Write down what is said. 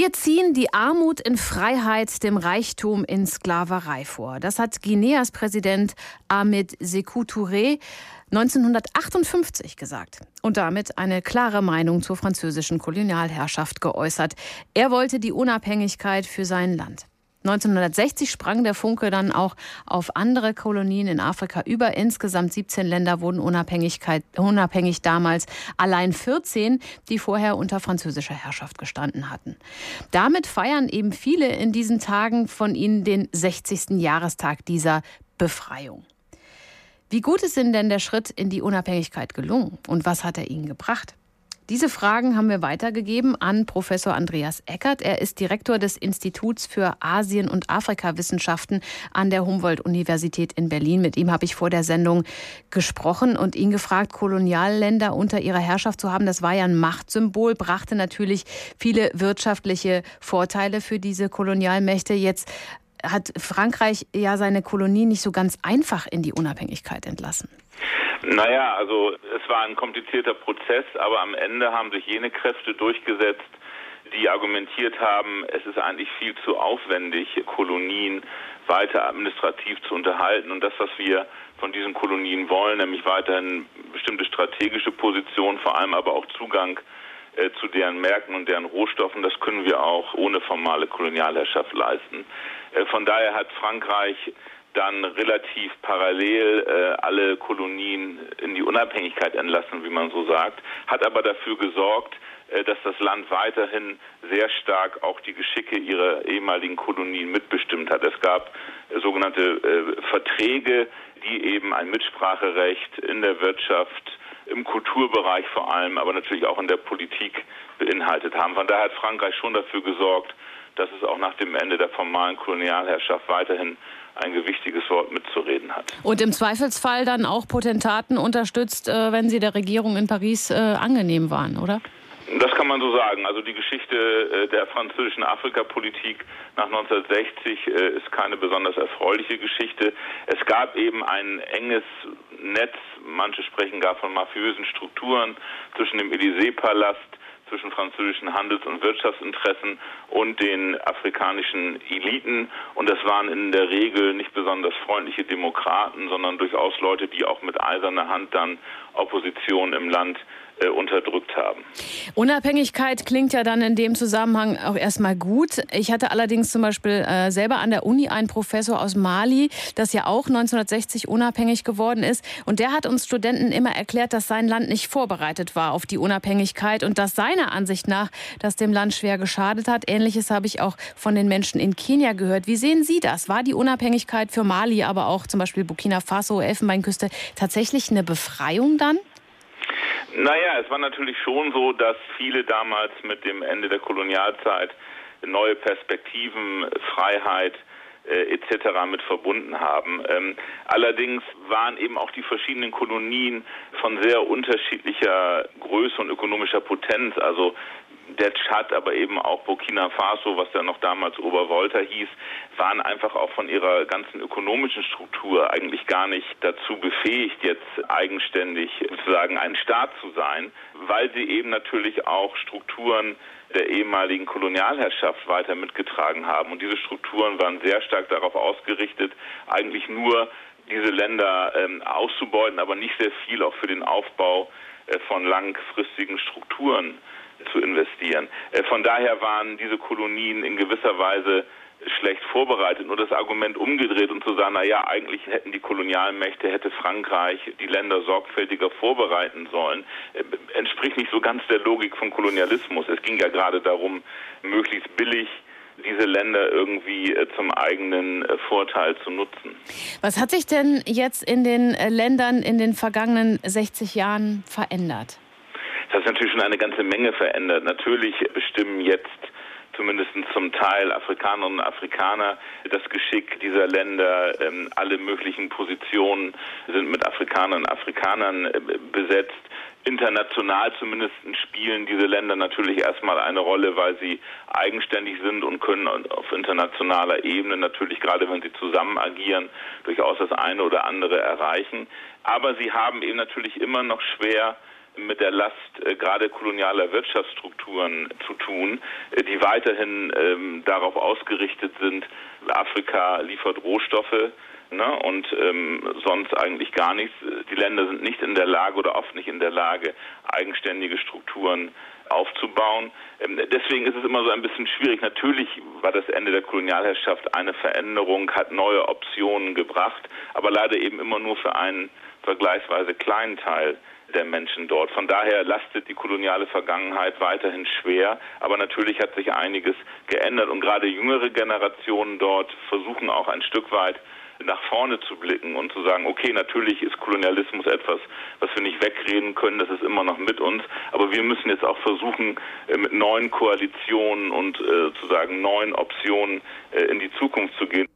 Wir ziehen die Armut in Freiheit dem Reichtum in Sklaverei vor. Das hat Guineas Präsident Ahmed Sekou Touré 1958 gesagt und damit eine klare Meinung zur französischen Kolonialherrschaft geäußert. Er wollte die Unabhängigkeit für sein Land. 1960 sprang der Funke dann auch auf andere Kolonien in Afrika über. Insgesamt 17 Länder wurden Unabhängigkeit, unabhängig damals, allein 14, die vorher unter französischer Herrschaft gestanden hatten. Damit feiern eben viele in diesen Tagen von ihnen den 60. Jahrestag dieser Befreiung. Wie gut ist Ihnen denn der Schritt in die Unabhängigkeit gelungen und was hat er Ihnen gebracht? Diese Fragen haben wir weitergegeben an Professor Andreas Eckert. Er ist Direktor des Instituts für Asien- und Afrikawissenschaften an der Humboldt-Universität in Berlin. Mit ihm habe ich vor der Sendung gesprochen und ihn gefragt, Kolonialländer unter ihrer Herrschaft zu haben. Das war ja ein Machtsymbol, brachte natürlich viele wirtschaftliche Vorteile für diese Kolonialmächte. Jetzt hat Frankreich ja seine Kolonie nicht so ganz einfach in die Unabhängigkeit entlassen. Naja, also es war ein komplizierter Prozess, aber am Ende haben sich jene Kräfte durchgesetzt, die argumentiert haben, es ist eigentlich viel zu aufwendig, Kolonien weiter administrativ zu unterhalten. Und das, was wir von diesen Kolonien wollen, nämlich weiterhin bestimmte strategische Positionen, vor allem aber auch Zugang äh, zu deren Märkten und deren Rohstoffen, das können wir auch ohne formale Kolonialherrschaft leisten. Äh, von daher hat Frankreich dann relativ parallel äh, alle Kolonien in die Unabhängigkeit entlassen, wie man so sagt, hat aber dafür gesorgt, äh, dass das Land weiterhin sehr stark auch die Geschicke ihrer ehemaligen Kolonien mitbestimmt hat. Es gab äh, sogenannte äh, Verträge, die eben ein Mitspracherecht in der Wirtschaft, im Kulturbereich vor allem, aber natürlich auch in der Politik beinhaltet haben. Von daher hat Frankreich schon dafür gesorgt, dass es auch nach dem Ende der formalen Kolonialherrschaft weiterhin ein gewichtiges Wort mitzureden hat. Und im Zweifelsfall dann auch Potentaten unterstützt, äh, wenn sie der Regierung in Paris äh, angenehm waren, oder? Das kann man so sagen. Also die Geschichte äh, der französischen Afrikapolitik nach 1960 ist keine besonders erfreuliche Geschichte. Es gab eben ein enges Netz, manche sprechen gar von mafiösen Strukturen zwischen dem Élysée-Palast zwischen französischen Handels- und Wirtschaftsinteressen und den afrikanischen Eliten. Und das waren in der Regel nicht besonders freundliche Demokraten, sondern durchaus Leute, die auch mit eiserner Hand dann Opposition im Land äh, unterdrückt haben. Unabhängigkeit klingt ja dann in dem Zusammenhang auch erstmal gut. Ich hatte allerdings zum Beispiel äh, selber an der Uni einen Professor aus Mali, das ja auch 1960 unabhängig geworden ist. Und der hat uns Studenten immer erklärt, dass sein Land nicht vorbereitet war auf die Unabhängigkeit und dass seiner Ansicht nach das dem Land schwer geschadet hat. Ähnliches habe ich auch von den Menschen in Kenia gehört. Wie sehen Sie das? War die Unabhängigkeit für Mali, aber auch zum Beispiel Burkina Faso, Elfenbeinküste tatsächlich eine Befreiung dann? Naja, es war natürlich schon so, dass viele damals mit dem Ende der Kolonialzeit neue Perspektiven, Freiheit, äh, etc. mit verbunden haben. Ähm, allerdings waren eben auch die verschiedenen Kolonien von sehr unterschiedlicher Größe und ökonomischer Potenz. Also der Tschad, aber eben auch Burkina Faso, was ja noch damals Obervolta hieß, waren einfach auch von ihrer ganzen ökonomischen Struktur eigentlich gar nicht dazu befähigt, jetzt eigenständig sozusagen ein Staat zu sein, weil sie eben natürlich auch Strukturen der ehemaligen Kolonialherrschaft weiter mitgetragen haben. Und diese Strukturen waren sehr stark darauf ausgerichtet, eigentlich nur diese Länder ähm, auszubeuten, aber nicht sehr viel auch für den Aufbau äh, von langfristigen Strukturen zu investieren. Äh, von daher waren diese Kolonien in gewisser Weise schlecht vorbereitet. Nur das Argument umgedreht und zu sagen, na ja, eigentlich hätten die Kolonialmächte, hätte Frankreich die Länder sorgfältiger vorbereiten sollen, äh, entspricht nicht so ganz der Logik von Kolonialismus. Es ging ja gerade darum, möglichst billig diese Länder irgendwie äh, zum eigenen Vorteil zu nutzen. Was hat sich denn jetzt in den Ländern in den vergangenen 60 Jahren verändert? Das hat natürlich schon eine ganze Menge verändert. Natürlich bestimmen jetzt zumindest zum Teil Afrikanerinnen und Afrikaner das Geschick dieser Länder. Ähm, alle möglichen Positionen sind mit Afrikanern und Afrikanern äh, besetzt. International zumindest spielen diese Länder natürlich erstmal eine Rolle, weil sie eigenständig sind und können auf internationaler Ebene natürlich, gerade wenn sie zusammen agieren, durchaus das eine oder andere erreichen. Aber sie haben eben natürlich immer noch schwer mit der Last äh, gerade kolonialer Wirtschaftsstrukturen zu tun, äh, die weiterhin ähm, darauf ausgerichtet sind, Afrika liefert Rohstoffe ne, und ähm, sonst eigentlich gar nichts. Die Länder sind nicht in der Lage oder oft nicht in der Lage, eigenständige Strukturen aufzubauen. Ähm, deswegen ist es immer so ein bisschen schwierig. Natürlich war das Ende der Kolonialherrschaft eine Veränderung, hat neue Optionen gebracht, aber leider eben immer nur für einen vergleichsweise kleinen Teil der Menschen dort. Von daher lastet die koloniale Vergangenheit weiterhin schwer, aber natürlich hat sich einiges geändert und gerade jüngere Generationen dort versuchen auch ein Stück weit nach vorne zu blicken und zu sagen, okay, natürlich ist Kolonialismus etwas, was wir nicht wegreden können, das ist immer noch mit uns, aber wir müssen jetzt auch versuchen, äh, mit neuen Koalitionen und äh, zu sagen neuen Optionen äh, in die Zukunft zu gehen.